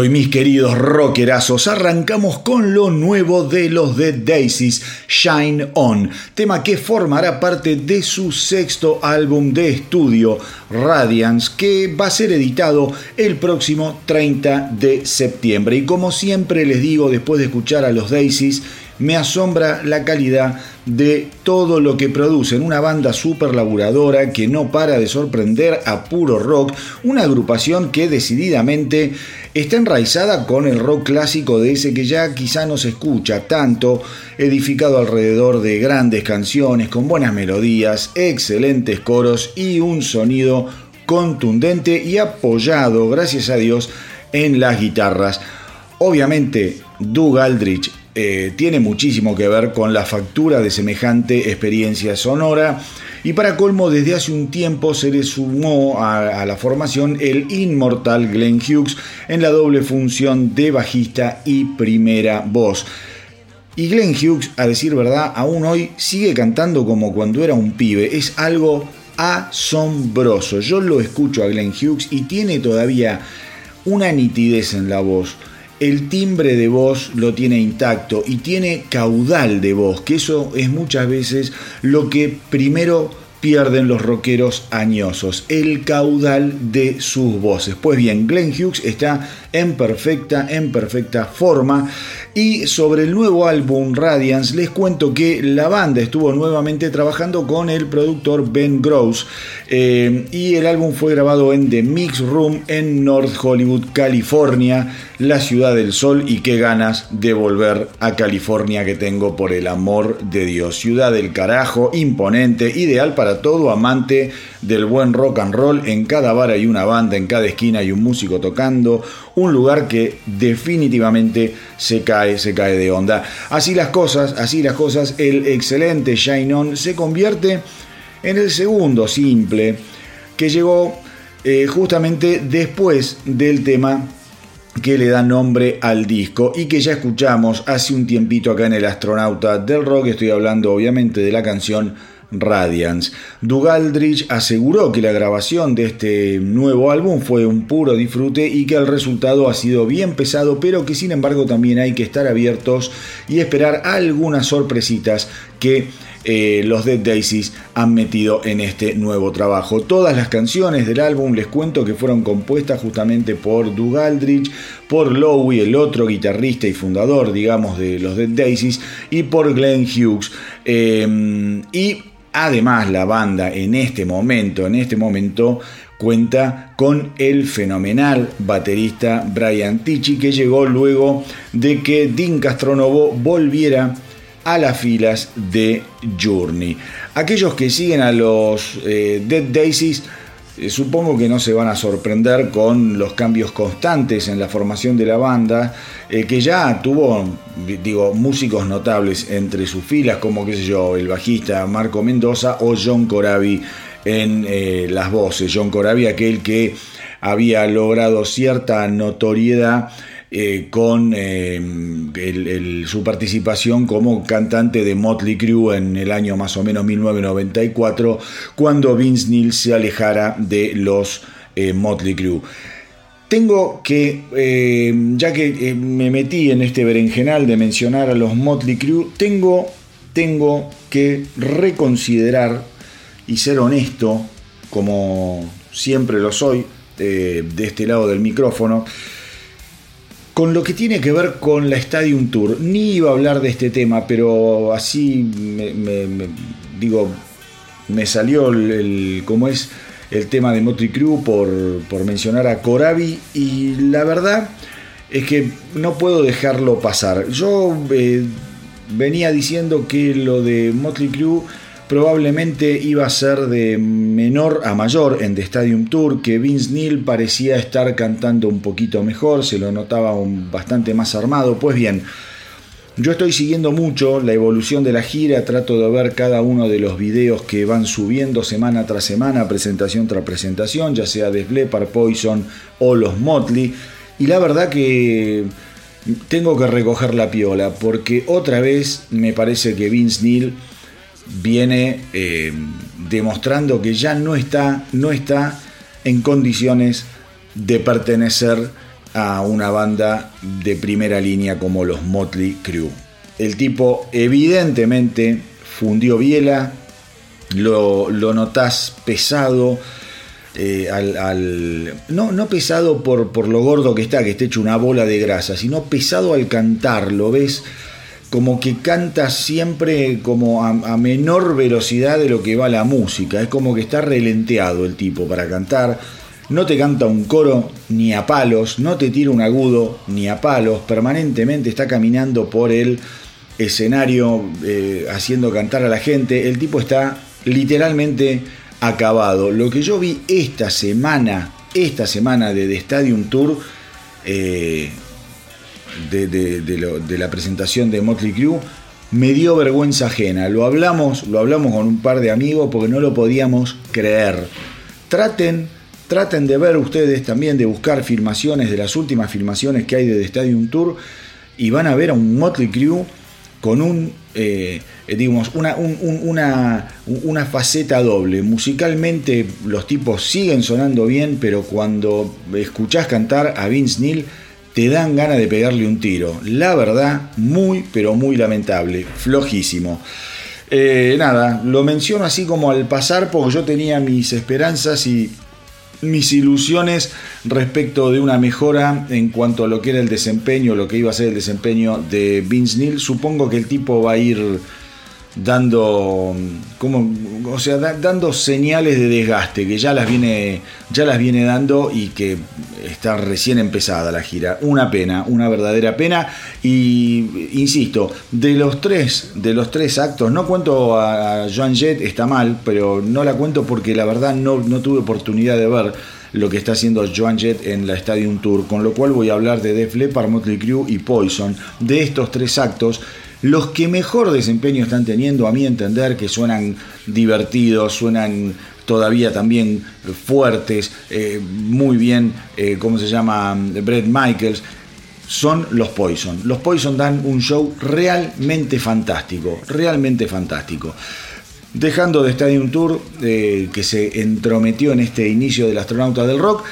Hoy, mis queridos rockerazos, arrancamos con lo nuevo de los Dead Daisies, Shine On, tema que formará parte de su sexto álbum de estudio, Radiance, que va a ser editado el próximo 30 de septiembre. Y como siempre les digo, después de escuchar a los Daisies, me asombra la calidad de todo lo que producen. Una banda súper laburadora que no para de sorprender a puro rock. Una agrupación que decididamente está enraizada con el rock clásico de ese que ya quizá no se escucha tanto, edificado alrededor de grandes canciones con buenas melodías, excelentes coros y un sonido contundente y apoyado, gracias a Dios, en las guitarras. Obviamente, Doug Aldrich eh, tiene muchísimo que ver con la factura de semejante experiencia sonora. Y para colmo, desde hace un tiempo se le sumó a, la formación el inmortal Glenn Hughes en la doble función de bajista y primera voz. Y Glenn Hughes, a decir verdad, aún hoy sigue cantando como cuando era un pibe. Es algo asombroso. Yo lo escucho a Glenn Hughes y tiene todavía una nitidez en la voz el timbre de voz lo tiene intacto y tiene caudal de voz, que eso es muchas veces lo que primero pierden los rockeros añosos, el caudal de sus voces. Pues bien, Glenn Hughes está en perfecta, en perfecta forma. Y sobre el nuevo álbum Radiance, les cuento que la banda estuvo nuevamente trabajando con el productor Ben Gross. Eh, y el álbum fue grabado en The Mix Room en North Hollywood, California, la ciudad del sol. Y qué ganas de volver a California que tengo por el amor de Dios. Ciudad del carajo, imponente, ideal para todo amante del buen rock and roll. En cada bar hay una banda, en cada esquina hay un músico tocando. Un lugar que definitivamente se cae, se cae de onda. Así las cosas, así las cosas, el excelente Shine On se convierte en el segundo simple que llegó eh, justamente después del tema que le da nombre al disco y que ya escuchamos hace un tiempito acá en el astronauta del rock. Estoy hablando obviamente de la canción Radiance. Doug Aldrich aseguró que la grabación de este nuevo álbum fue un puro disfrute y que el resultado ha sido bien pesado, pero que sin embargo también hay que estar abiertos y esperar algunas sorpresitas que eh, los Dead Daisies han metido en este nuevo trabajo. Todas las canciones del álbum les cuento que fueron compuestas justamente por Doug Aldrich, por Lowy, el otro guitarrista y fundador, digamos, de los Dead Daisies, y por Glenn Hughes. Eh, y Además, la banda en este momento, en este momento, cuenta con el fenomenal baterista Brian Tichy, que llegó luego de que Dean Castronovo volviera a las filas de Journey. Aquellos que siguen a los eh, Dead Daisies supongo que no se van a sorprender con los cambios constantes en la formación de la banda, eh, que ya tuvo, digo, músicos notables entre sus filas, como qué sé yo, el bajista Marco Mendoza o John Corabi en eh, las voces. John Corabi, aquel que había logrado cierta notoriedad eh, con eh, su participación como cantante de Motley Crue en el año más o menos 1994, cuando Vince Neil se alejara de los eh, Motley Crue. Tengo que, ya que me metí en este berenjenal de mencionar a los Motley Crue, tengo, tengo que reconsiderar y ser honesto, como siempre lo soy, de este lado del micrófono, con lo que tiene que ver con la Stadium Tour, ni iba a hablar de este tema, pero así me, digo, me salió el, como es el tema de Motley Crue por, mencionar a Corabi y la verdad es que no puedo dejarlo pasar. Yo eh, venía diciendo que lo de Motley Crue probablemente iba a ser de menor a mayor en The Stadium Tour, que Vince Neil parecía estar cantando un poquito mejor, se lo notaba bastante más armado. Pues bien, yo estoy siguiendo mucho la evolución de la gira, trato de ver cada uno de los videos que van subiendo semana tras semana, presentación tras presentación, ya sea de Slepar, Poison o los Motley, y la verdad que tengo que recoger la piola, porque otra vez me parece que Vince Neil viene eh, demostrando que ya no está, no está en condiciones de pertenecer a una banda de primera línea como los Motley Crue. El tipo evidentemente fundió biela, lo, lo notás pesado, eh, al, no, no, pesado por, por, lo gordo que está, que esté hecho una bola de grasa, sino pesado al cantar, lo ves como que canta siempre como a, menor velocidad de lo que va la música. Es como que está relenteado el tipo para cantar. No te canta un coro ni a palos, no te tira un agudo ni a palos. Permanentemente está caminando por el escenario eh, haciendo cantar a la gente. El tipo está literalmente acabado. Lo que yo vi esta semana, esta semana de The Stadium Tour, eh, de, la presentación de Motley Crue, me dio vergüenza ajena. Lo hablamos, lo hablamos con un par de amigos porque no lo podíamos creer. Traten, traten de ver ustedes también, de buscar filmaciones de las últimas filmaciones que hay de The Stadium Tour y van a ver a un Motley Crue con un, eh, digamos, una, una, una faceta doble. Musicalmente los tipos siguen sonando bien, pero cuando escuchás cantar a Vince Neil, te dan ganas de pegarle un tiro. La verdad, muy, pero muy lamentable, flojísimo. Eh, nada, lo menciono así como al pasar porque yo tenía mis esperanzas y mis ilusiones respecto de una mejora en cuanto a lo que era el desempeño, lo que iba a ser el desempeño de Vince Neil. Supongo que el tipo va a ir dando como o sea dando señales de desgaste que ya las viene ya las viene dando y que está recién empezada la gira. Una pena una verdadera pena. Y insisto de los tres de los tres actos no cuento a Joan Jett está mal pero no la cuento porque la verdad no, no tuve oportunidad de ver lo que está haciendo Joan Jett en la Stadium Tour, con lo cual voy a hablar de Def Leppard, Motley Crue y Poison, de estos tres actos los que mejor desempeño están teniendo, a mi entender, que suenan divertidos, suenan todavía también fuertes, eh, muy bien, eh, ¿cómo se llama? Brett Michaels, son los Poison. Los Poison dan un show realmente fantástico, realmente fantástico. Dejando de Stadium Tour, eh, que se entrometió en este inicio del astronauta del rock,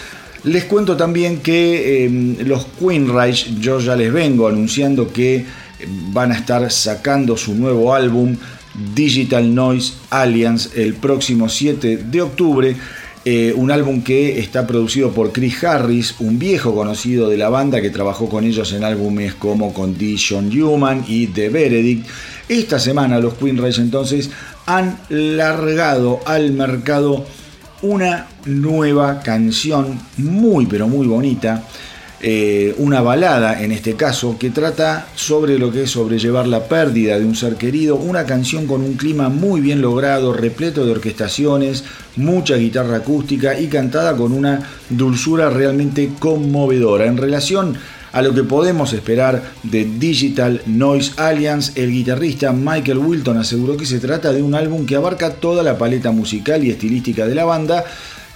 les cuento también que los Queen Reich, yo ya les vengo anunciando que van a estar sacando su nuevo álbum Digital Noise Alliance el próximo 7 de octubre. Eh, un álbum que está producido por Chris Harris, un viejo conocido de la banda que trabajó con ellos en álbumes como Condition Human y The Verdict. Esta semana los Queen Race entonces han largado al mercado una nueva canción muy pero muy bonita eh, una balada en este caso que trata sobre lo que es sobrellevar la pérdida de un ser querido, una canción con un clima muy bien logrado, repleto de orquestaciones, mucha guitarra acústica y cantada con una dulzura realmente conmovedora. En relación a lo que podemos esperar de Digital Noise Alliance, el guitarrista Michael Wilton aseguró que se trata de un álbum que abarca toda la paleta musical y estilística de la banda,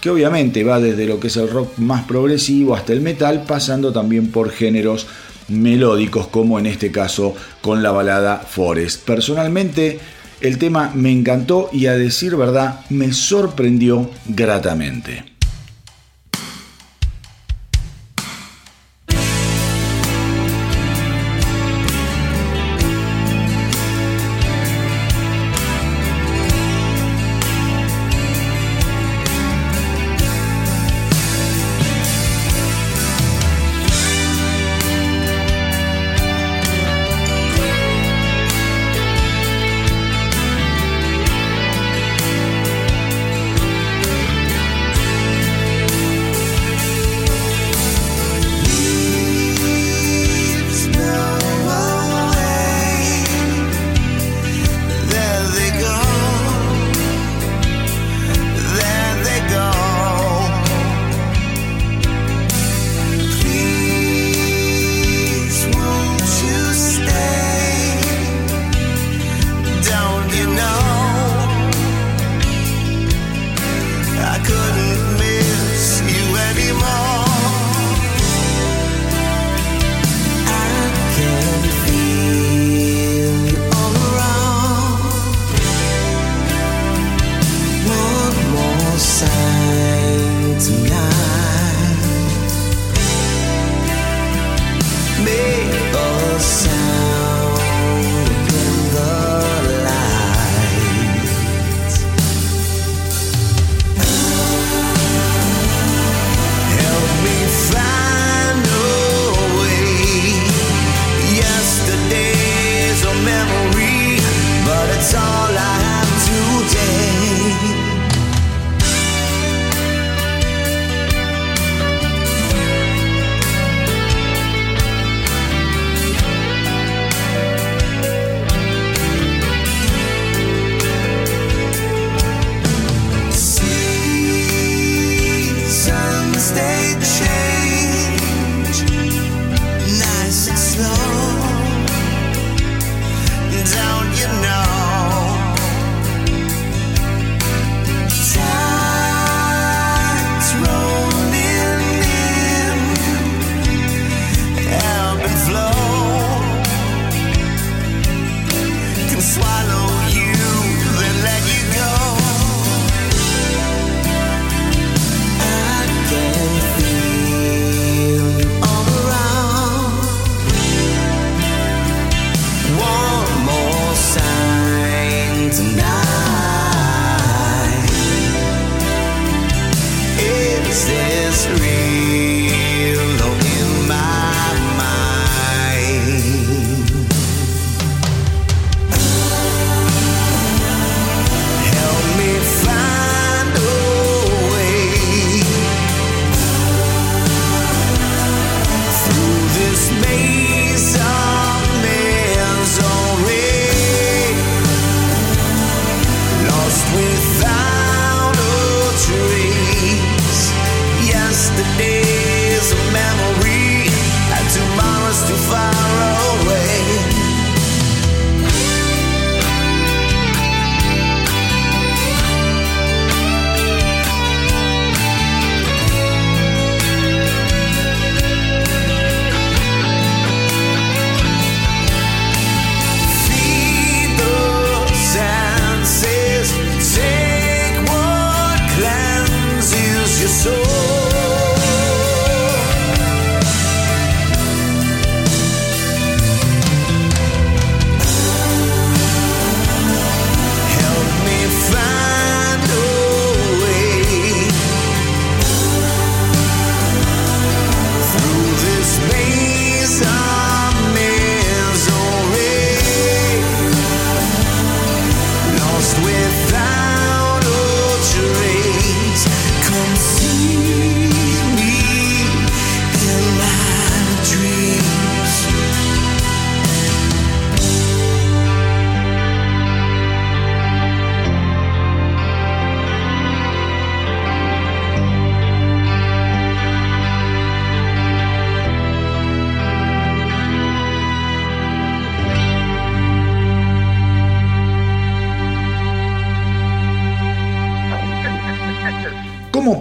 que obviamente va desde lo que es el rock más progresivo hasta el metal, pasando también por géneros melódicos como en este caso con la balada Forest. Personalmente el tema me encantó y a decir verdad me sorprendió gratamente.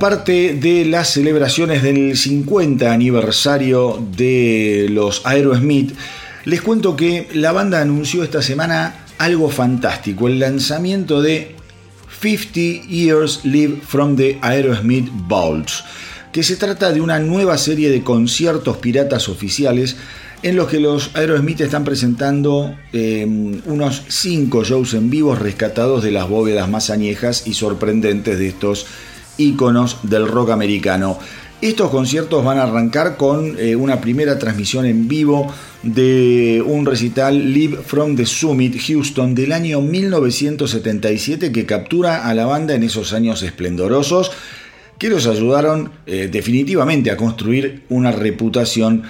Parte de las celebraciones del 50 aniversario de los Aerosmith, les cuento que la banda anunció esta semana algo fantástico, el lanzamiento de 50 Years Live from the Aerosmith Vaults, que se trata de una nueva serie de conciertos piratas oficiales en los que los Aerosmith están presentando em, unos 5 shows en vivo rescatados de las bóvedas más añejas y sorprendentes de estos íconos del rock americano. Estos conciertos van a arrancar con eh, una primera transmisión en vivo de un recital Live from the Summit Houston del año 1977 que captura a la banda en esos años esplendorosos que los ayudaron eh, definitivamente a construir una reputación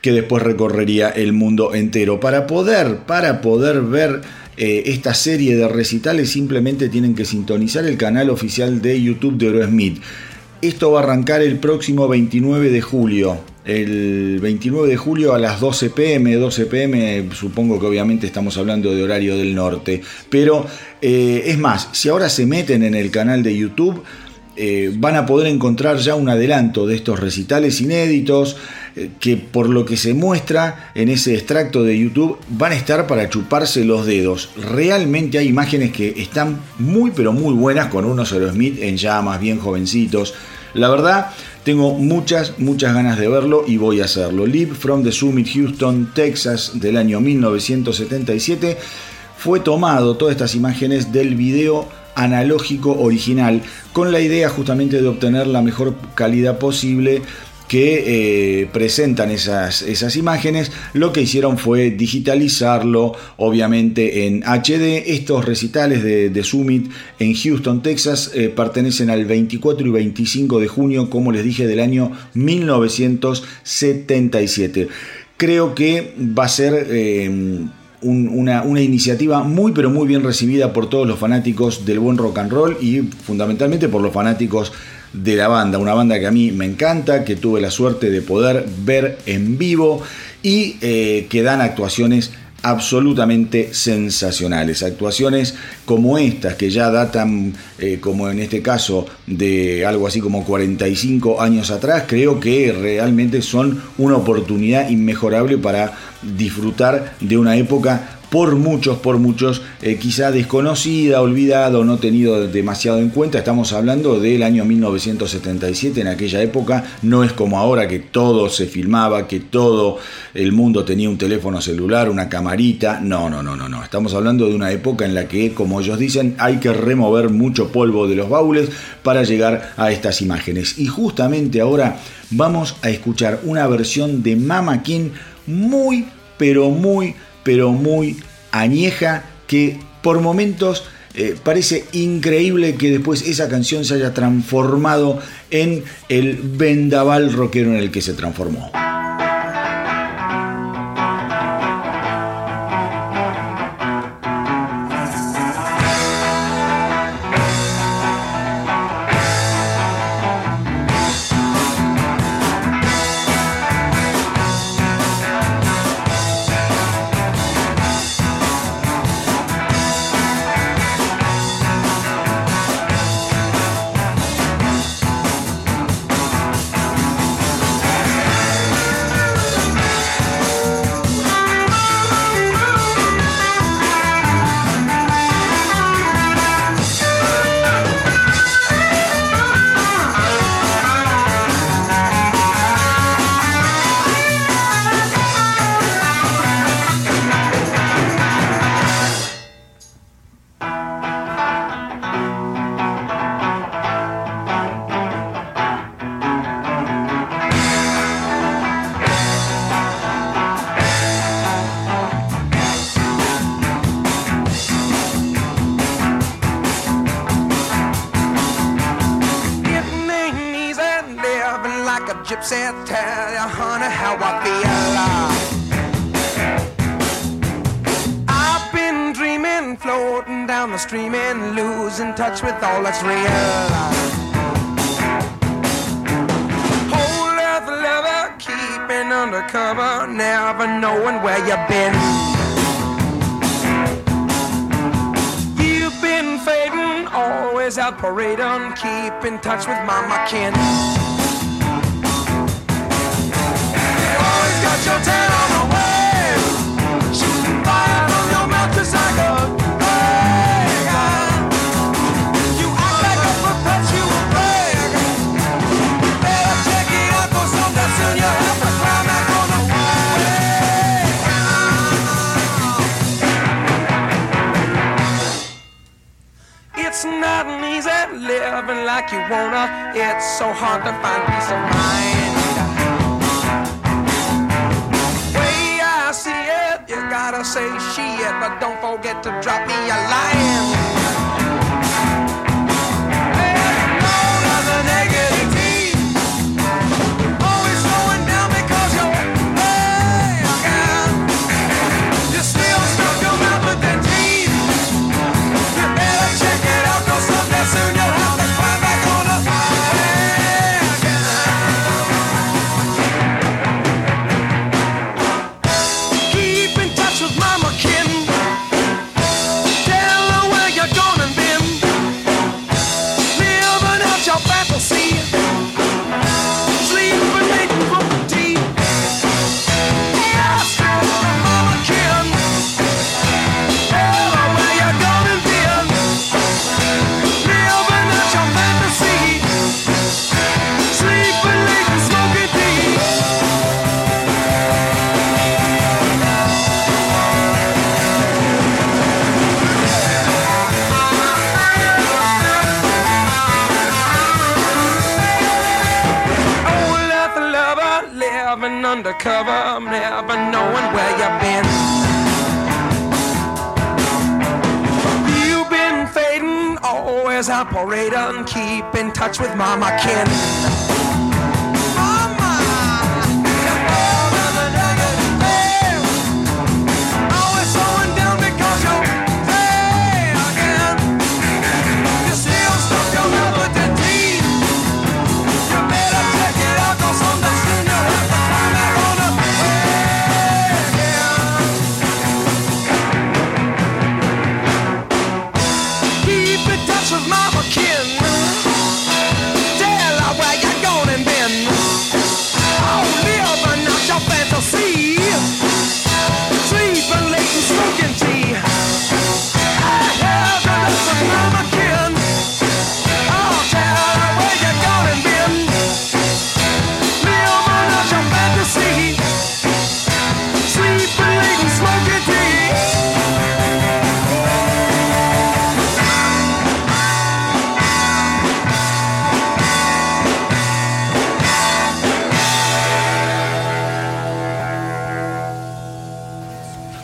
que después recorrería el mundo entero. Para poder, para poder ver eh, esta serie de recitales simplemente tienen que sintonizar el canal oficial de YouTube de Aerosmith. Esto va a arrancar el próximo 29 de julio. El 29 de julio a las 12 pm, 12 pm, supongo que obviamente estamos hablando de horario del norte. Pero eh, es más, si ahora se meten en el canal de YouTube, eh, van a poder encontrar ya un adelanto de estos recitales inéditos que por lo que se muestra en ese extracto de YouTube van a estar para chuparse los dedos. Realmente hay imágenes que están muy pero muy buenas con unos Aerosmith en llamas, bien jovencitos. La verdad, tengo muchas, muchas ganas de verlo y voy a hacerlo. Live from the Summit Houston, Texas, del año 1977. Fue tomado todas estas imágenes del video analógico original, con la idea justamente de obtener la mejor calidad posible que eh, presentan esas, esas, imágenes, lo que hicieron fue digitalizarlo, obviamente en HD. Estos recitales de, Summit en Houston, Texas, eh, pertenecen al 24 y 25 de junio, como les dije, del año 1977. Creo que va a ser... Eh, una, iniciativa muy pero muy bien recibida por todos los fanáticos del buen rock and roll y fundamentalmente por los fanáticos de la banda, una banda que a mí me encanta, que tuve la suerte de poder ver en vivo y eh, que dan actuaciones absolutamente sensacionales. Actuaciones como estas, que ya datan, eh, como en este caso, de algo así como 45 años atrás, creo que realmente son una oportunidad inmejorable para disfrutar de una época por muchos, por muchos, eh, quizá desconocida, olvidada o no tenido demasiado en cuenta. Estamos hablando del año 1977, en aquella época no es como ahora que todo se filmaba, que todo el mundo tenía un teléfono celular, una camarita. No, no, no, no, no. Estamos hablando de una época en la que, como ellos dicen, hay que remover mucho polvo de los baúles para llegar a estas imágenes. Y justamente ahora vamos a escuchar una versión de Mama King muy, pero muy pero muy añeja que por momentos eh, parece increíble que después esa canción se haya transformado en el vendaval rockero en el que se transformó. my can say shit, but don't forget to drop me a line. operate on, keep in touch with Mama Kin.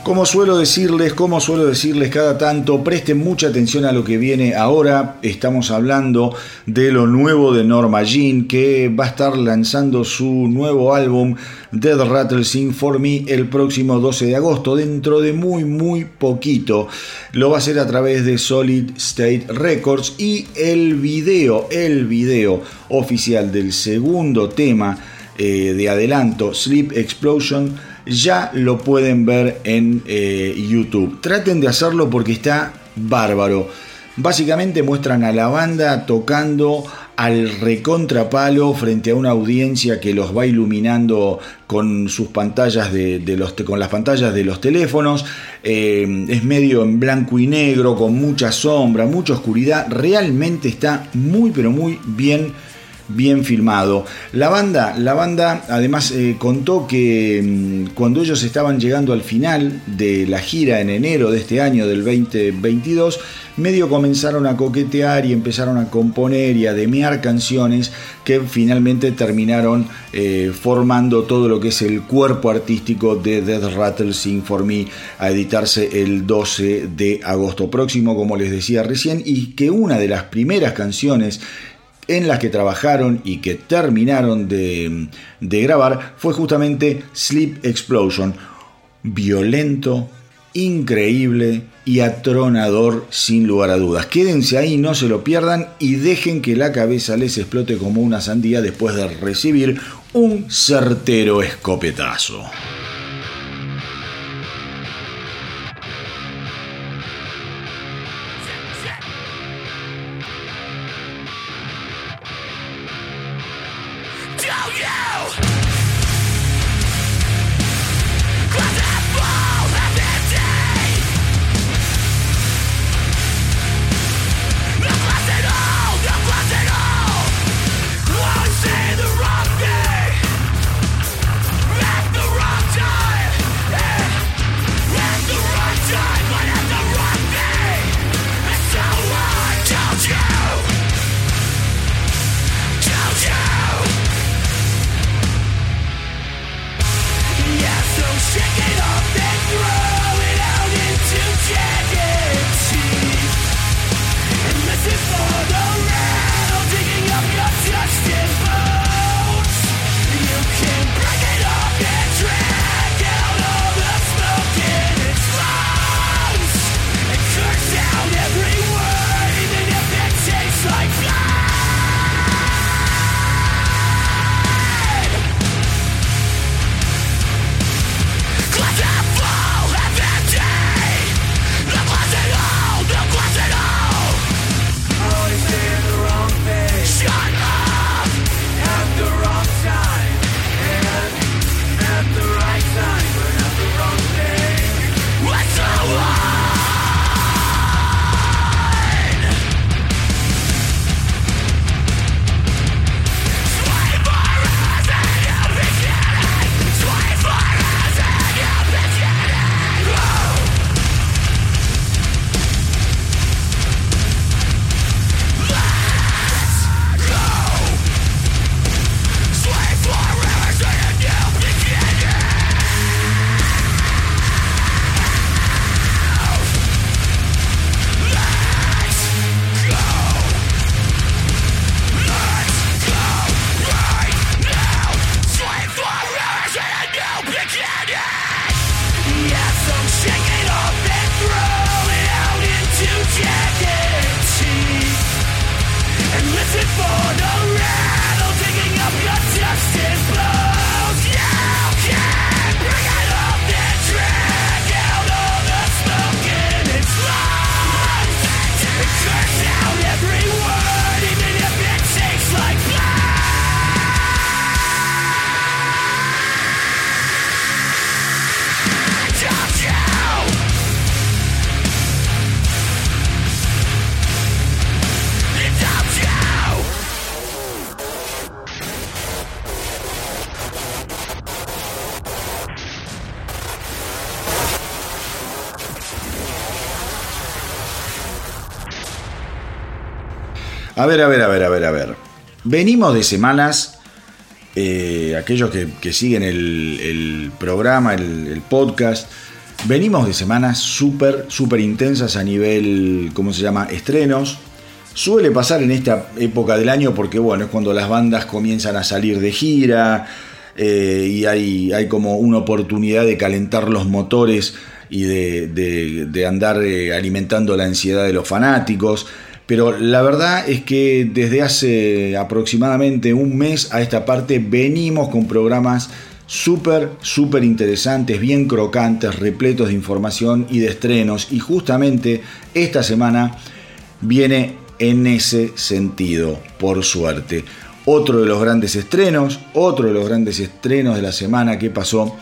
Como suelo decirles, como suelo decirles cada tanto, presten mucha atención a lo que viene ahora. Estamos hablando de lo nuevo de Norma Jean, que va a estar lanzando su nuevo álbum Dead Rattle Sing for Me el próximo 12 de agosto, dentro de muy muy poquito. Lo va a hacer a través de Solid State Records y el video, el video oficial del segundo tema eh, de adelanto, Sleep Explosion, ya lo pueden ver en eh, YouTube. Traten de hacerlo porque está bárbaro. Básicamente muestran a la banda tocando al recontrapalo frente a una audiencia que los va iluminando con sus pantallas de, los con las pantallas de los teléfonos Eh, es medio en blanco y negro con mucha sombra mucha oscuridad realmente está muy pero muy bien bien filmado. La banda, la banda además eh, contó que mm, cuando ellos estaban llegando al final de la gira en enero de este año del 2022, medio comenzaron a coquetear y empezaron a componer y a demear canciones que finalmente terminaron eh, formando todo lo que es el cuerpo artístico de Death Rattle Sing for Me a editarse el 12 de agosto próximo, como les decía recién, y que una de las primeras canciones en las que trabajaron y que terminaron de, grabar fue justamente Sleep Explosion. Violento, increíble y atronador sin lugar a dudas. Quédense ahí, no se lo pierdan y dejen que la cabeza les explote como una sandía después de recibir un certero escopetazo. shake it off and throw A ver, a ver, a ver, a ver, a ver. Venimos de semanas, eh, aquellos que, siguen el, programa, el, podcast, venimos de semanas súper, súper intensas a nivel, ¿cómo se llama?, estrenos. Suele pasar en esta época del año porque, bueno, es cuando las bandas comienzan a salir de gira eh, y hay, hay como una oportunidad de calentar los motores y de, de- de andar eh, alimentando la ansiedad de los fanáticos. Pero la verdad es que desde hace aproximadamente un mes a esta parte venimos con programas súper, súper interesantes, bien crocantes, repletos de información y de estrenos. Y justamente esta semana viene en ese sentido, por suerte. Otro de los grandes estrenos, otro de los grandes estrenos de la semana que pasó,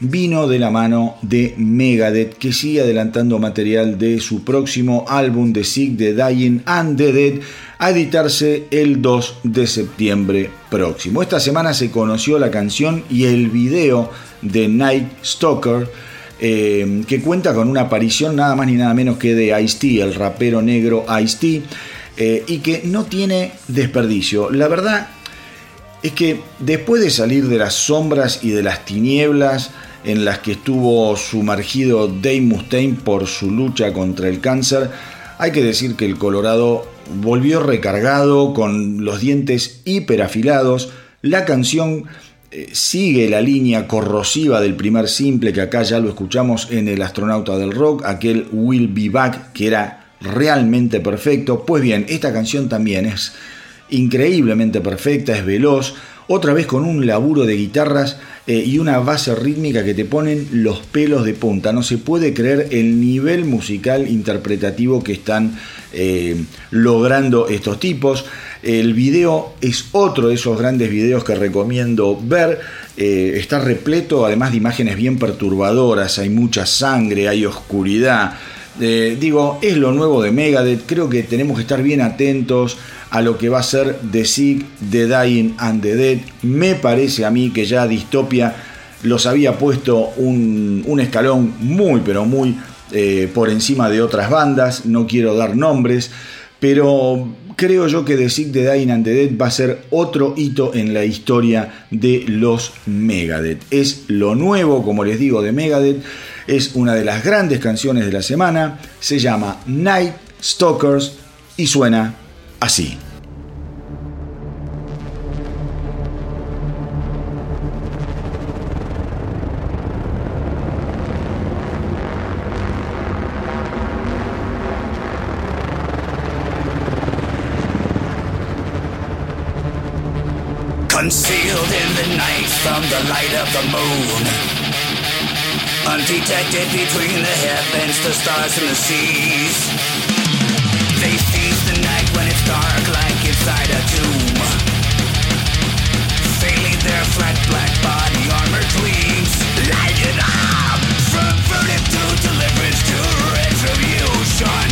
vino de la mano de Megadeth, que sigue adelantando material de su próximo álbum The Sick, The Dying and the Dead, a editarse el 2 de septiembre próximo. Esta semana se conoció la canción y el video de Night Stalker, eh, que cuenta con una aparición nada más ni nada menos que de Ice-T, el rapero negro Ice-T, eh, y que no tiene desperdicio. La verdad es que después de salir de las sombras y de las tinieblas en las que estuvo sumergido Dave Mustaine por su lucha contra el cáncer, hay que decir que el Colorado volvió recargado con los dientes hiperafilados. La canción eh, sigue la línea corrosiva del primer simple que acá ya lo escuchamos en El astronauta del rock, aquel Will Be Back que era realmente perfecto. Pues bien, esta canción también es increíblemente perfecta, es veloz, otra vez con un laburo de guitarras eh, y una base rítmica que te ponen los pelos de punta. No se puede creer el nivel musical interpretativo que están eh, logrando estos tipos. El video es otro de esos grandes videos que recomiendo ver. Eh, está repleto además de imágenes bien perturbadoras, hay mucha sangre, hay oscuridad. Digo, es lo nuevo de Megadeth, creo que tenemos que estar bien atentos a lo que va a ser The Sick, The Dying and The Dead. Me parece a mí que ya Distopia los había puesto un, escalón muy, pero muy eh, por encima de otras bandas. No quiero dar nombres, pero creo yo que The Sick, The Dying and The Dead va a ser otro hito en la historia de los Megadeth. Es lo nuevo, como les digo, de Megadeth. Es una de las grandes canciones de la semana. Se llama Night Stalkers y suena así. Concealed in the night from the light of the moon. Undetected between the heavens, the stars, and the seas. They dark, like inside a tomb. Failing their flat black body armor gleams. Light it up! From verdict to deliverance to retribution.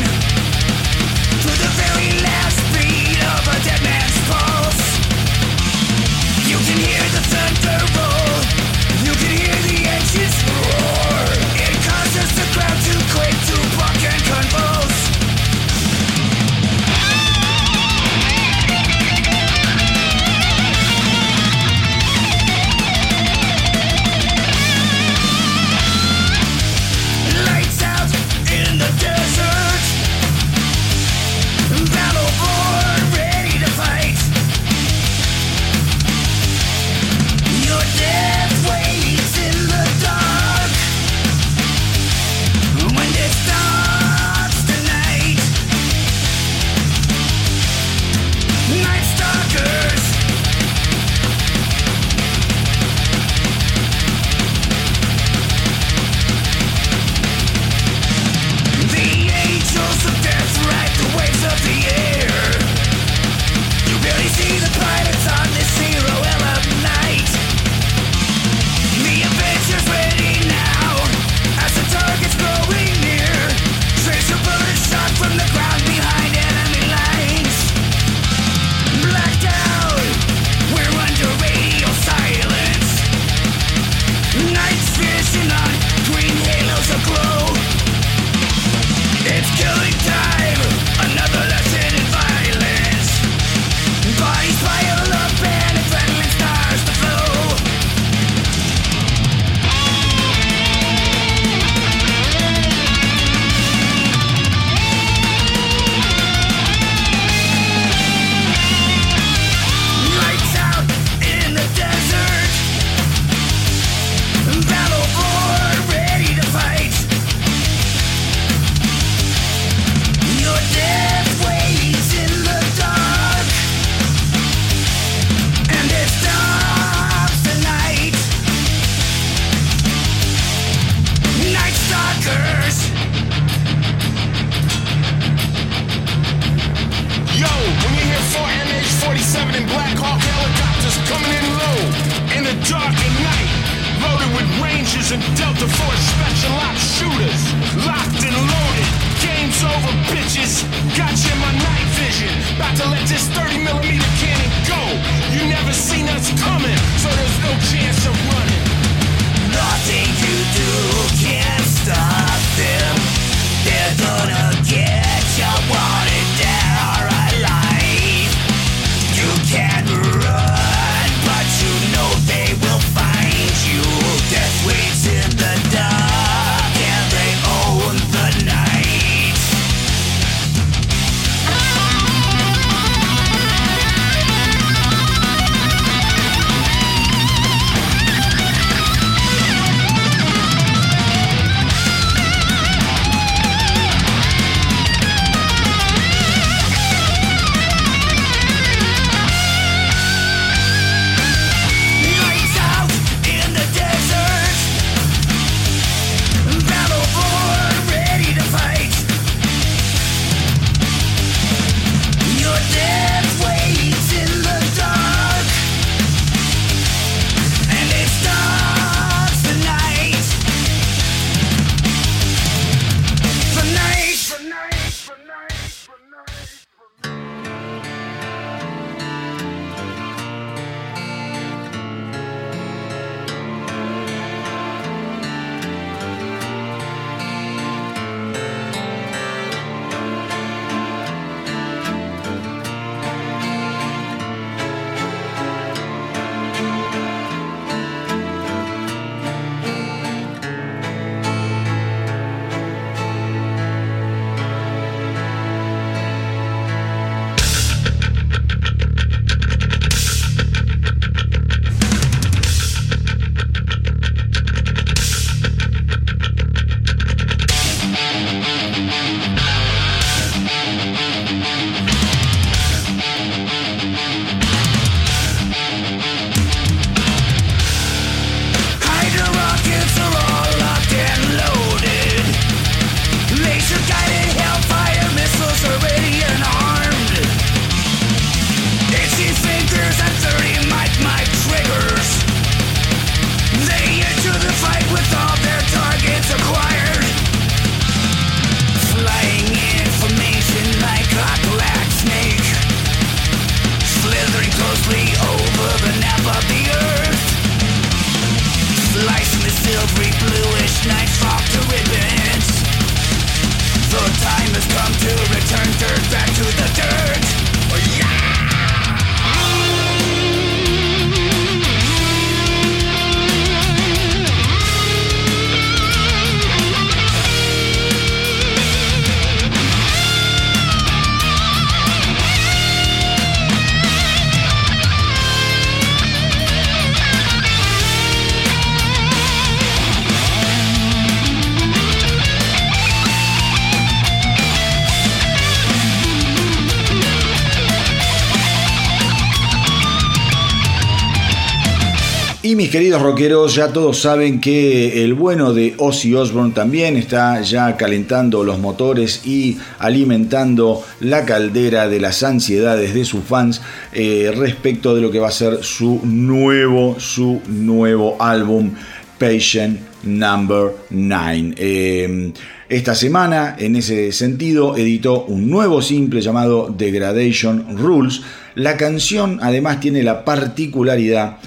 Mis queridos rockeros, ya todos saben que el bueno de Ozzy Osbourne también está ya calentando los motores y alimentando la caldera de las ansiedades de sus fans eh, respecto de lo que va a ser su nuevo, su nuevo álbum, Patient Number 9. Eh, esta semana, en ese sentido, editó un nuevo simple llamado Degradation Rules. La canción además tiene la particularidad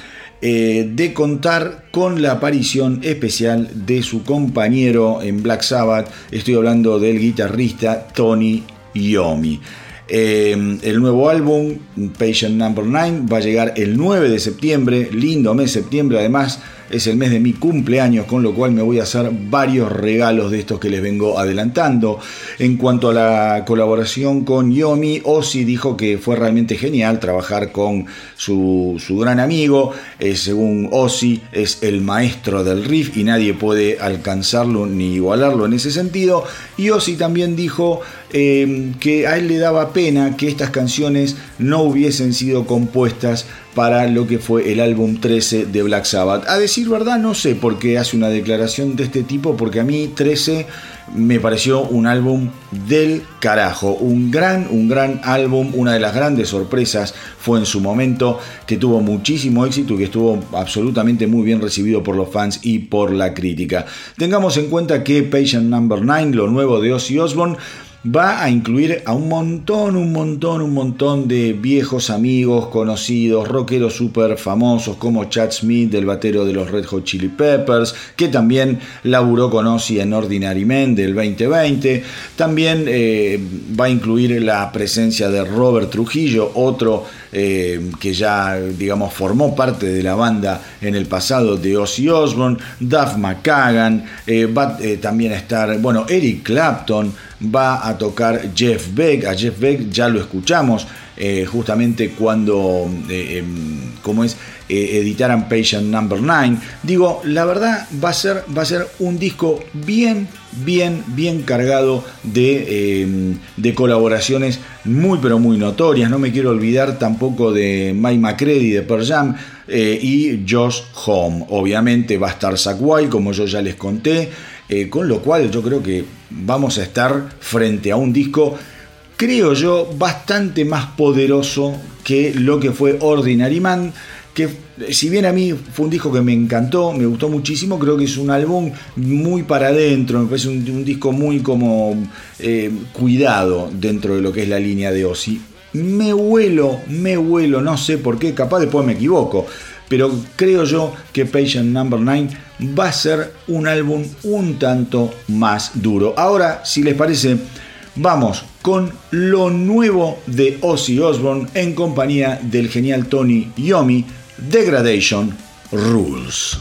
eh, de contar con la aparición especial de su compañero en Black Sabbath. Estoy hablando del guitarrista Tony Iommi. Eh, el nuevo álbum, Patient Number 9, va a llegar el 9 de septiembre, lindo mes septiembre, además es el mes de mi cumpleaños, con lo cual me voy a hacer varios regalos de estos que les vengo adelantando. En cuanto a la colaboración con Yomi, Ozzy dijo que fue realmente genial trabajar con su, su gran amigo. Eh, según Ozzy, es el maestro del riff y nadie puede alcanzarlo ni igualarlo en ese sentido. Y Ozzy también dijo eh, que a él le daba pena que estas canciones no hubiesen sido compuestas para lo que fue el álbum 13 de Black Sabbath. A decir verdad, no sé por qué hace una declaración de este tipo, porque a mí 13 me pareció un álbum del carajo, un gran, un gran álbum, una de las grandes sorpresas fue en su momento que tuvo muchísimo éxito y que estuvo absolutamente muy bien recibido por los fans y por la crítica. Tengamos en cuenta que Patient Number 9, lo nuevo de Ozzy Osbourne, va a incluir a un montón, un montón, un montón de viejos amigos, conocidos, rockeros súper famosos como Chad Smith, del batero de los Red Hot Chili Peppers, que también laburó con Ozzy en Ordinary Men del 2020. También eh, va a incluir la presencia de Robert Trujillo, otro eh, que ya, digamos, formó parte de la banda en el pasado de Ozzy Osbourne, Duff McKagan, eh, va eh, también a estar, bueno, Eric Clapton, va a tocar Jeff Beck, a Jeff Beck ya lo escuchamos eh, justamente cuando, eh, em, es, eh, editaran Patient Number 9. Digo, la verdad va a ser, va a ser un disco bien, bien, bien cargado de, em, de colaboraciones muy, pero muy notorias. No me quiero olvidar tampoco de Mike McCready de Pearl Jam eh, y Josh Home. Obviamente va a estar Zack Wild, como yo ya les conté. Con lo cual yo creo que vamos a estar frente a un disco, creo yo, bastante más poderoso que lo que fue Ordinary Man, que si bien a mí fue un disco que me encantó, me gustó muchísimo, creo que es un álbum muy para adentro, me parece un, disco muy como eh, cuidado dentro de lo que es la línea de Ozzy. Me huelo, me huelo, no sé por qué, capaz después me equivoco, pero creo yo que Patient Number 9 va a ser un álbum un tanto más duro. Ahora, si les parece, vamos con lo nuevo de Ozzy Osbourne en compañía del genial Tony Yomi, Degradation Rules.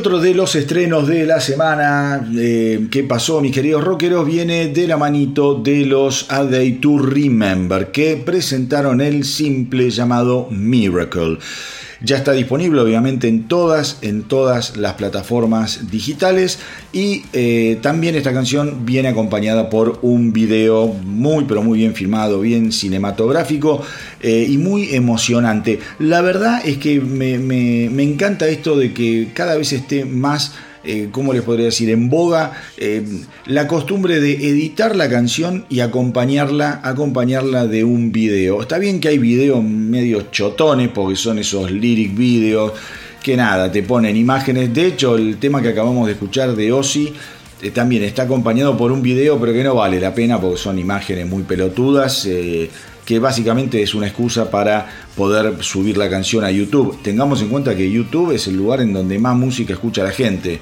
Otro de los estrenos de la semana eh, que pasó, mis queridos rockeros, viene de la manito de los A Day to Remember, que presentaron el simple llamado Miracle. Ya está disponible obviamente en todas, en todas las plataformas digitales y eh, también esta canción viene acompañada por un video muy pero muy bien filmado, bien cinematográfico eh, y muy emocionante. La verdad es que me, me- me encanta esto de que cada vez esté más eh, ¿cómo les podría decir? En boga eh, la costumbre de editar la canción y acompañarla, acompañarla de un video. Está bien que hay videos medio chotones porque son esos lyric videos que nada, te ponen imágenes. De hecho, el tema que acabamos de escuchar de Ozzy eh, también está acompañado por un video, pero que no vale la pena porque son imágenes muy pelotudas. eh, que básicamente es una excusa para poder subir la canción a YouTube. Tengamos en cuenta que YouTube es el lugar en donde más música escucha la gente.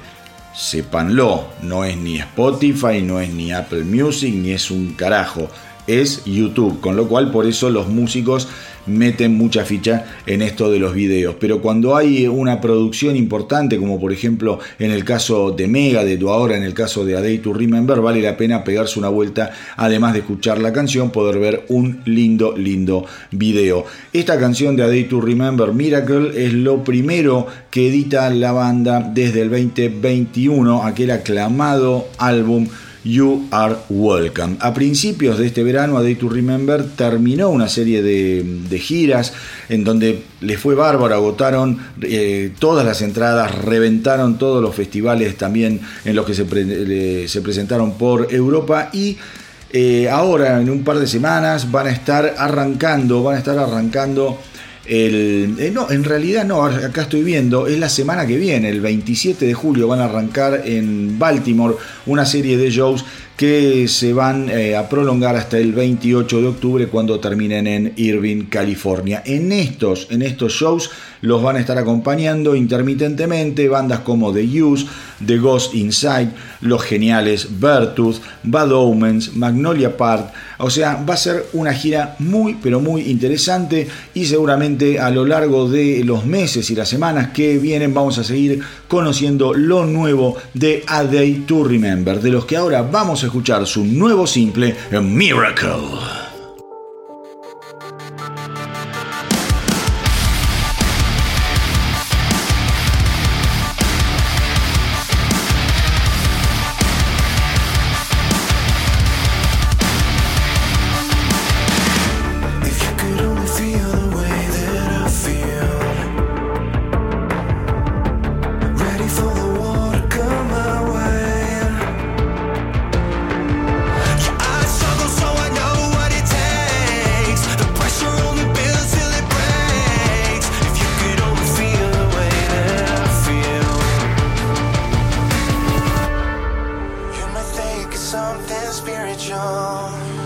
Sépanlo, no es ni Spotify, no es ni Apple Music, ni es un carajo. Es YouTube, con lo cual por eso los músicos meten mucha ficha en esto de los videos. Pero cuando hay una producción importante, como por ejemplo en el caso de Megadeth o ahora en el caso de A Day to Remember, vale la pena pegarse una vuelta, además de escuchar la canción, poder ver un lindo, lindo video. Esta canción de A Day to Remember Miracle es lo primero que edita la banda desde el 2021, aquel aclamado álbum You Are Welcome. A principios de este verano, A Day to Remember terminó una serie de, de giras en donde les fue bárbaro, agotaron eh, todas las entradas, reventaron todos los festivales también en los que se, se presentaron por Europa y eh, ahora en un par de semanas van a estar arrancando, van a estar arrancando el, eh, no, en realidad no, acá estoy viendo, es la semana que viene, el 27 de julio van a arrancar en Baltimore una serie de shows que se van eh, a prolongar hasta el 28 de octubre cuando terminen en Irvine, California. En estos, en estos shows los van a estar acompañando intermitentemente bandas como The Use, The Ghost Inside, los geniales Vertus, Bad Omens, Magnolia Park. O sea, va a ser una gira muy pero muy interesante y seguramente a lo largo de los meses y las semanas que vienen vamos a seguir conociendo lo nuevo de A Day to Remember, de los que ahora vamos a escuchar su nuevo simple Miracle. illusion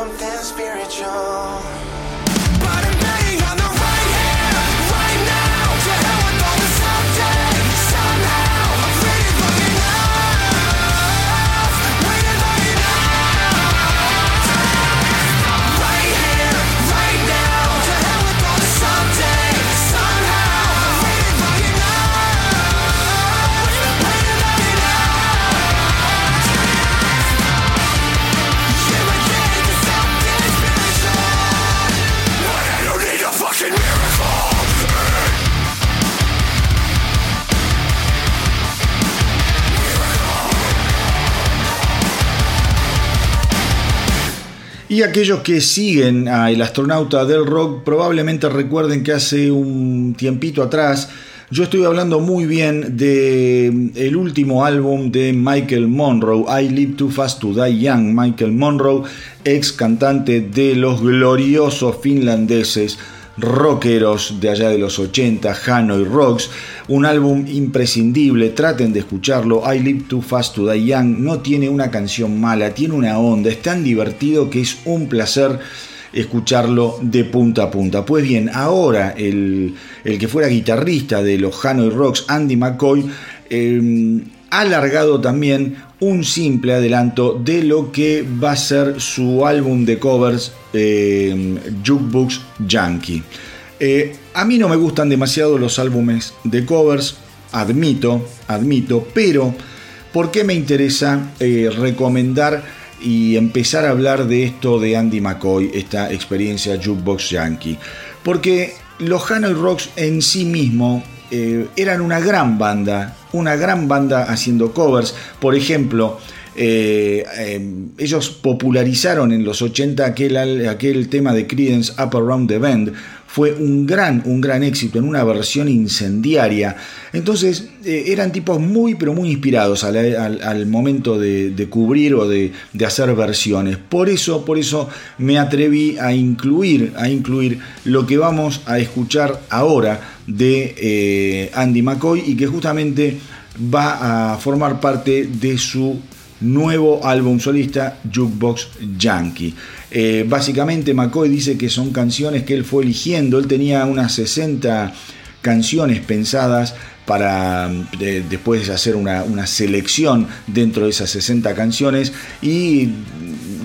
something spiritual. Aquellos que siguen a El astronauta del rock probablemente recuerden que hace un tiempito atrás yo estoy hablando muy bien de el último álbum de Michael Monroe, I Live Too Fast to Die Young. Michael Monroe, ex cantante de los gloriosos finlandeses rockeros de allá de los 80, Hanoi Rocks, un álbum imprescindible, traten de escucharlo, I Live Too Fast to Die Young, no tiene una canción mala, tiene una onda, es tan divertido que es un placer escucharlo de punta a punta. Pues bien, ahora el, el que fuera guitarrista de los Hanoi Rocks, Andy McCoy, eh, ha largado también un simple adelanto de lo que va a ser su álbum de covers eh, Jukebox Yankee. Eh, a mí no me gustan demasiado los álbumes de covers, admito, admito, pero ¿por qué me interesa eh, recomendar y empezar a hablar de esto de Andy McCoy, esta experiencia Jukebox Yankee? Porque los Hanoi Rocks en sí mismo eran una gran banda, una gran banda haciendo covers. Por ejemplo, eh, eh, ellos popularizaron en los 80 aquel, aquel tema de Creedence Up Around the Bend. Fue un gran, un gran éxito en una versión incendiaria. Entonces eh, eran tipos muy, pero muy inspirados al, momento de, cubrir o de, de hacer versiones. Por eso, por eso me atreví a incluir, a incluir lo que vamos a escuchar ahora de eh, Andy McCoy y que justamente va a formar parte de su nuevo álbum solista Jukebox Yankee. Eh, básicamente McCoy dice que son canciones que él fue eligiendo, él tenía unas 60 canciones pensadas para de- después de hacer una, una selección dentro de esas 60 canciones y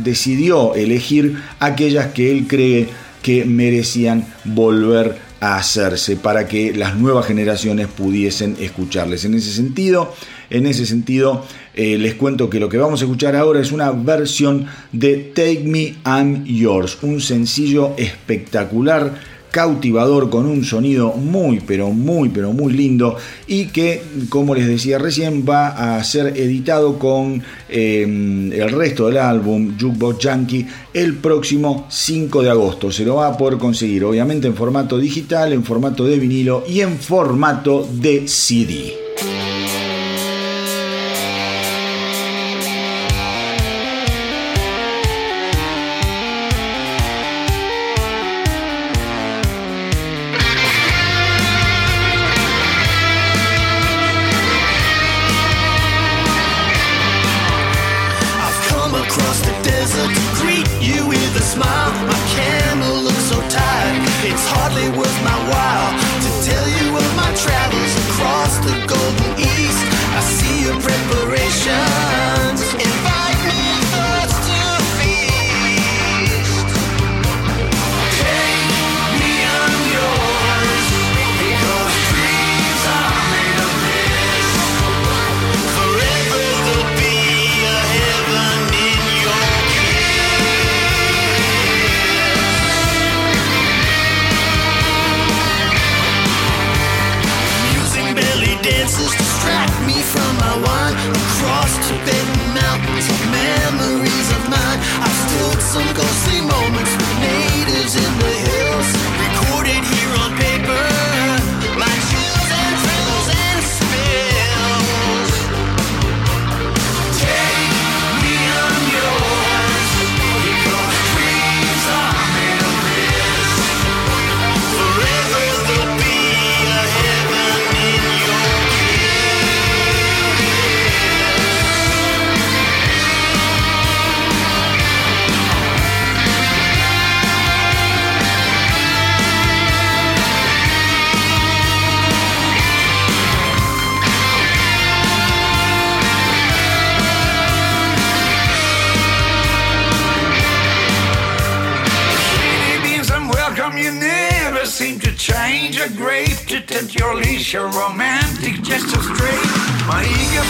decidió elegir aquellas que él cree que merecían volver a hacerse para que las nuevas generaciones pudiesen escucharles. En ese sentido, en ese sentido, eh, les cuento que lo que vamos a escuchar ahora es una versión de Take Me I'm Yours, un sencillo espectacular cautivador con un sonido muy pero muy pero muy lindo y que como les decía recién va a ser editado con eh, el resto del álbum Jukebox Yankee el próximo 5 de agosto. Se lo va a poder conseguir obviamente en formato digital en formato de vinilo y en formato de CD tempt your romantic, just so straight. My eager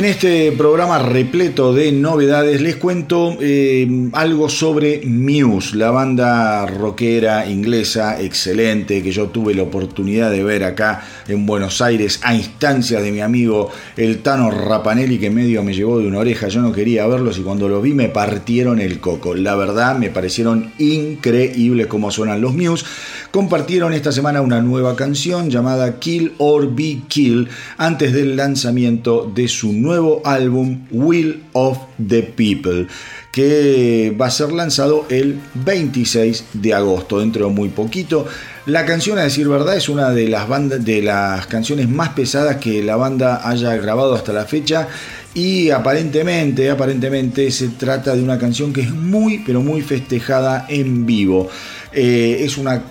en este programa repleto de novedades les cuento eh, algo sobre Muse, la banda rockera inglesa excelente que yo tuve la oportunidad de ver acá en Buenos Aires a instancias de mi amigo el Tano Rapanelli que medio me llevó de una oreja, yo no quería verlos y cuando los vi me partieron el coco. La verdad me parecieron increíbles como suenan los Muse. Compartieron esta semana una nueva canción llamada Kill or Be Kill antes del lanzamiento de su nuevo álbum Will of the People, que va a ser lanzado el 26 de agosto, dentro de muy poquito. La canción, a decir verdad, es una de las, bandas, de las canciones más pesadas que la banda haya grabado hasta la fecha. Y aparentemente, aparentemente se trata de una canción que es muy, pero muy festejada en vivo. Eh, es una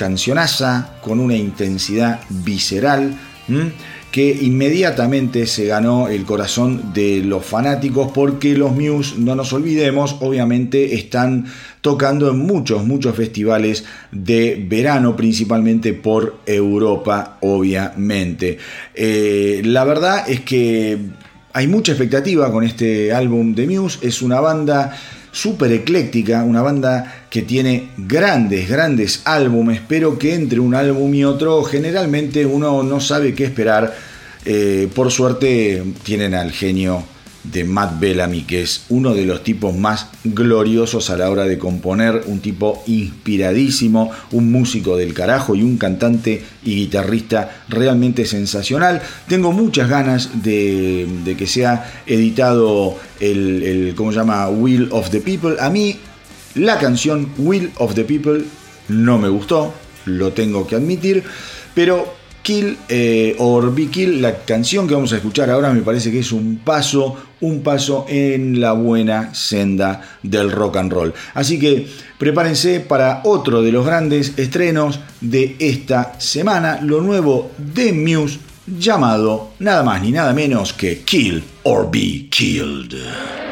cancionaza con una intensidad visceral. que inmediatamente se ganó el corazón de los fanáticos porque los Muse, no nos olvidemos, obviamente están tocando en muchos, muchos festivales de verano, principalmente por Europa, obviamente. Eh, la verdad es que hay mucha expectativa con este álbum de Muse, es una banda súper ecléctica, una banda que tiene grandes, grandes álbumes, pero que entre un álbum y otro generalmente uno no sabe qué esperar. Eh, por suerte tienen al genio de Matt Bellamy, que es uno de los tipos más gloriosos a la hora de componer, un tipo inspiradísimo, un músico del carajo y un cantante y guitarrista realmente sensacional. Tengo muchas ganas de, que sea editado el, el, ¿cómo se llama? Will of the People. A mí la canción Will of the People no me gustó, lo tengo que admitir, pero Kill or Be Kill, la canción que vamos a escuchar ahora me parece que es un paso, un paso en la buena senda del rock and roll. Así que prepárense para otro de los grandes estrenos de esta semana, lo nuevo de Muse llamado nada más ni nada menos que Kill or Be Killed.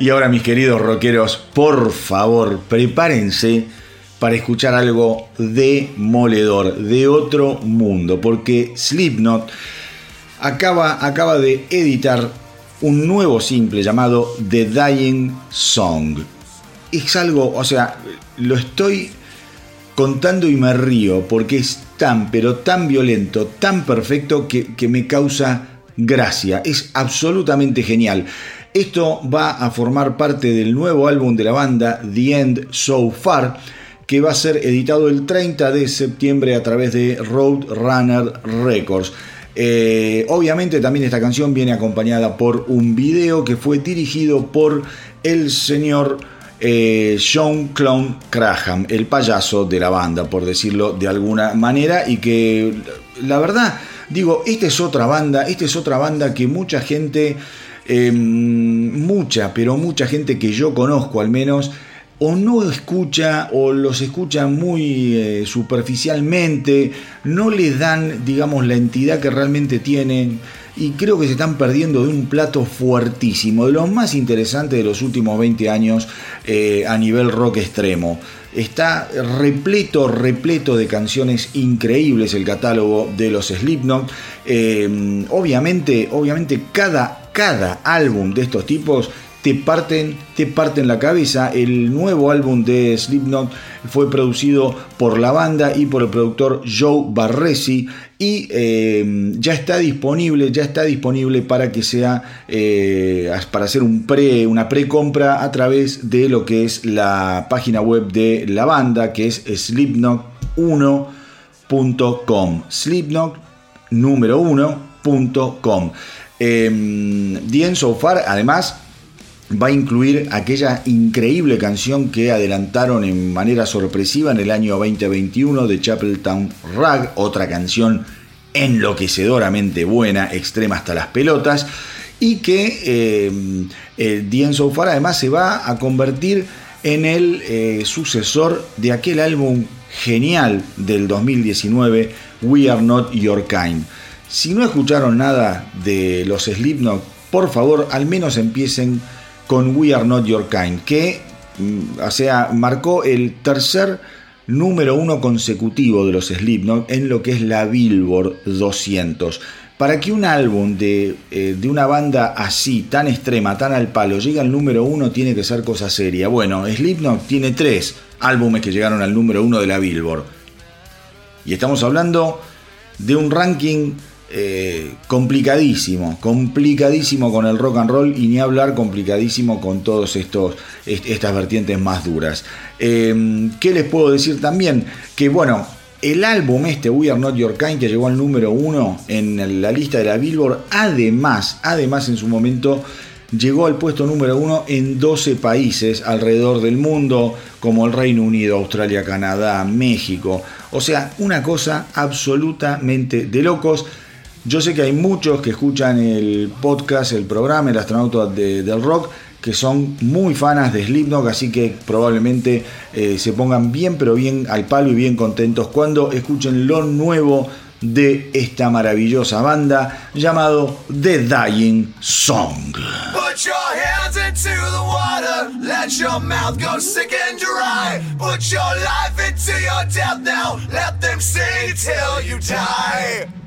Y ahora mis queridos rockeros, por favor, prepárense para escuchar algo demoledor, de otro mundo, porque Slipknot acaba, acaba de editar un nuevo simple llamado The Dying Song. Es algo, o sea, lo estoy contando y me río porque es tan, pero tan violento, tan perfecto que, que me causa gracia. Es absolutamente genial. Esto va a formar parte del nuevo álbum de la banda, The End So Far, que va a ser editado el 30 de septiembre a través de Roadrunner Records. Eh, obviamente también esta canción viene acompañada por un video que fue dirigido por el señor eh, Sean Clown Graham, el payaso de la banda, por decirlo de alguna manera, y que la verdad, digo, esta es otra banda, esta es otra banda que mucha gente, eh, mucha, pero mucha gente que yo conozco al menos, o no escucha o los escucha muy eh, superficialmente, no le dan, digamos, la entidad que realmente tienen y creo que se están perdiendo de un plato fuertísimo, de los más interesantes de los últimos 20 años eh, a nivel rock extremo. Está repleto, repleto de canciones increíbles el catálogo de los Slipknot. Eh, obviamente, obviamente cada, cada álbum de estos tipos te parten, te parten la cabeza. El nuevo álbum de Slipknot fue producido por la banda y por el productor Joe Barresi y eh, ya está disponible, ya está disponible para que sea eh, para hacer un pre, una precompra a través de lo que es la página web de la banda, que es slipknot1.com. Slipknot número 1.com. Eh, The So Far, además, va a incluir aquella increíble canción que adelantaron en manera sorpresiva en el año 2021 de Chapeltown Rag, otra canción enloquecedoramente buena, extrema hasta las pelotas, y que eh, eh, The End So Far además se va a convertir en el eh, sucesor de aquel álbum genial del 2019, We Are Not Your Kind. Si no escucharon nada de los Slipknot, por favor, al menos empiecen con We Are Not Your Kind, que mm, sea, marcó el tercer número uno consecutivo de los Slipknot en lo que es la Billboard 200. Para que un álbum de, eh, de, una banda así, tan extrema, tan al palo, llegue al número uno, tiene que ser cosa seria. Bueno, Slipknot tiene tres álbumes que llegaron al número uno de la Billboard. Y estamos hablando de un ranking eh, complicadísimo, complicadísimo con el rock and roll y ni hablar complicadísimo con todos estos estas vertientes más duras. Eh, ¿Qué les puedo decir también? Que bueno, el álbum este We Are Not Your Kind que llegó al número uno en la lista de la Billboard, además, además en su momento llegó al puesto número uno en 12 países alrededor del mundo, como el Reino Unido, Australia, Canadá, México. O sea, una cosa absolutamente de locos. Yo sé que hay muchos que escuchan el podcast, el programa, el astronauta de, del rock, que son muy fanas de Slipknot, así que probablemente eh, se pongan bien, pero bien al palo y bien contentos cuando escuchen lo nuevo de esta maravillosa banda llamado The Dying Song. Put your hands into the water, let your mouth go sick and dry. Put your life into your death now, let them sing till you die.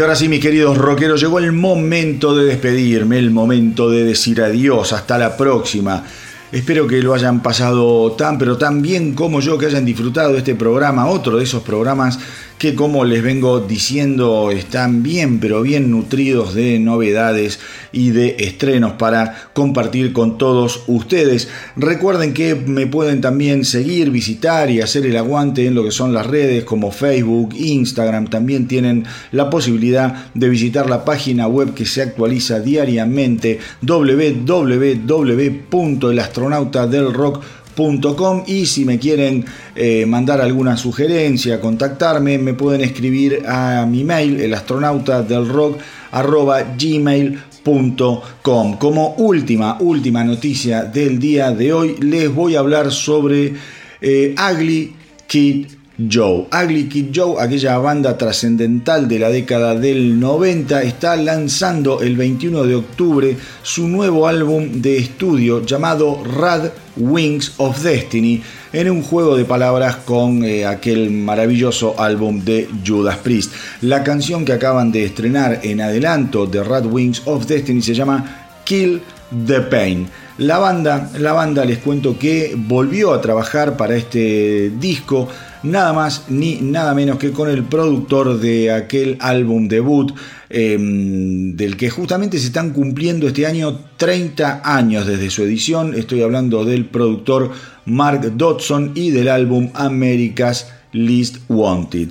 Y ahora sí, mis queridos rockeros, llegó el momento de despedirme, el momento de decir adiós, hasta la próxima. Espero que lo hayan pasado tan pero tan bien como yo, que hayan disfrutado de este programa, otro de esos programas que como les vengo diciendo están bien pero bien nutridos de novedades y de estrenos para compartir con todos ustedes. Recuerden que me pueden también seguir, visitar y hacer el aguante en lo que son las redes como Facebook, Instagram. También tienen la posibilidad de visitar la página web que se actualiza diariamente www.elastronautadelrock.com y si me quieren eh, mandar alguna sugerencia, contactarme, me pueden escribir a mi mail, el astronauta del rock, gmail.com. Como última, última noticia del día de hoy, les voy a hablar sobre eh, Ugly Kid Joe. Ugly Kid Joe, aquella banda trascendental de la década del 90, está lanzando el 21 de octubre su nuevo álbum de estudio llamado Rad Wings of Destiny, en un juego de palabras con eh, aquel maravilloso álbum de Judas Priest. La canción que acaban de estrenar en adelanto de Rad Wings of Destiny se llama Kill the Pain. La banda, la banda les cuento que volvió a trabajar para este disco nada más ni nada menos que con el productor de aquel álbum debut, eh, del que justamente se están cumpliendo este año 30 años desde su edición. Estoy hablando del productor Mark Dodson y del álbum America's Least Wanted.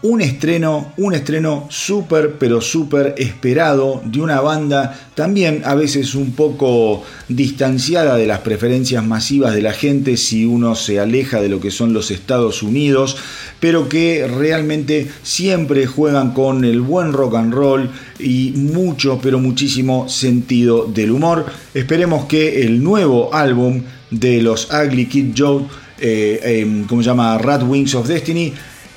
Un estreno, un estreno súper, pero súper esperado de una banda también a veces un poco distanciada de las preferencias masivas de la gente si uno se aleja de lo que son los Estados Unidos, pero que realmente siempre juegan con el buen rock and roll y mucho, pero muchísimo sentido del humor. Esperemos que el nuevo álbum de los Ugly Kid Joe, eh, eh, como se llama Rat Wings of Destiny,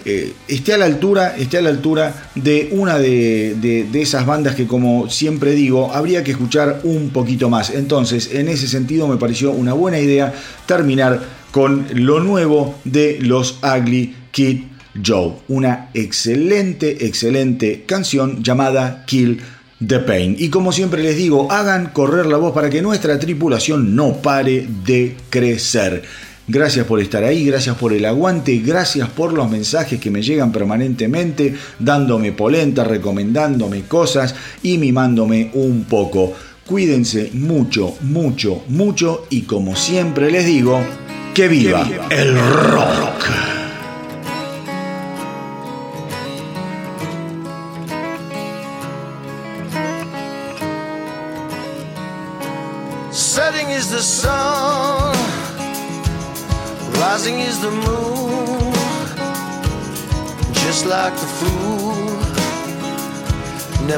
eh, esté a la altura, esté a la altura de una de, de, de, esas bandas que, como siempre digo, habría que escuchar un poquito más. Entonces, en ese sentido, me pareció una buena idea terminar con lo nuevo de los Ugly Kid Joe. Una excelente, excelente canción llamada Kill The Pain. Y como siempre les digo, hagan correr la voz para que nuestra tripulación no pare de crecer. Gracias por estar ahí, gracias por el aguante, gracias por los mensajes que me llegan permanentemente, dándome polenta, recomendándome cosas y mimándome un poco. Cuídense mucho, mucho, mucho y como siempre les digo, que viva, que viva. el rock.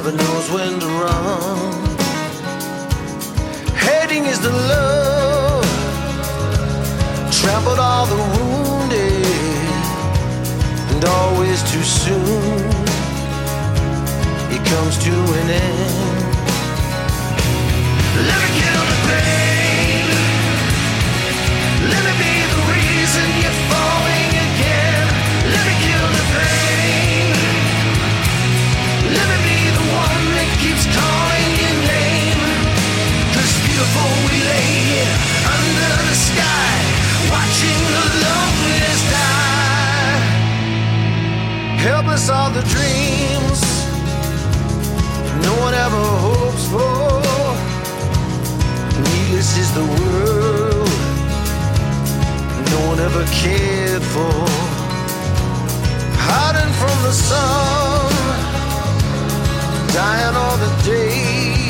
Never knows when to run. Hating is the love, trampled all the wounded, and always too soon it comes to an end. Let Helpless are the dreams no one ever hopes for. Needless is the world no one ever cared for. Hiding from the sun, dying all the days,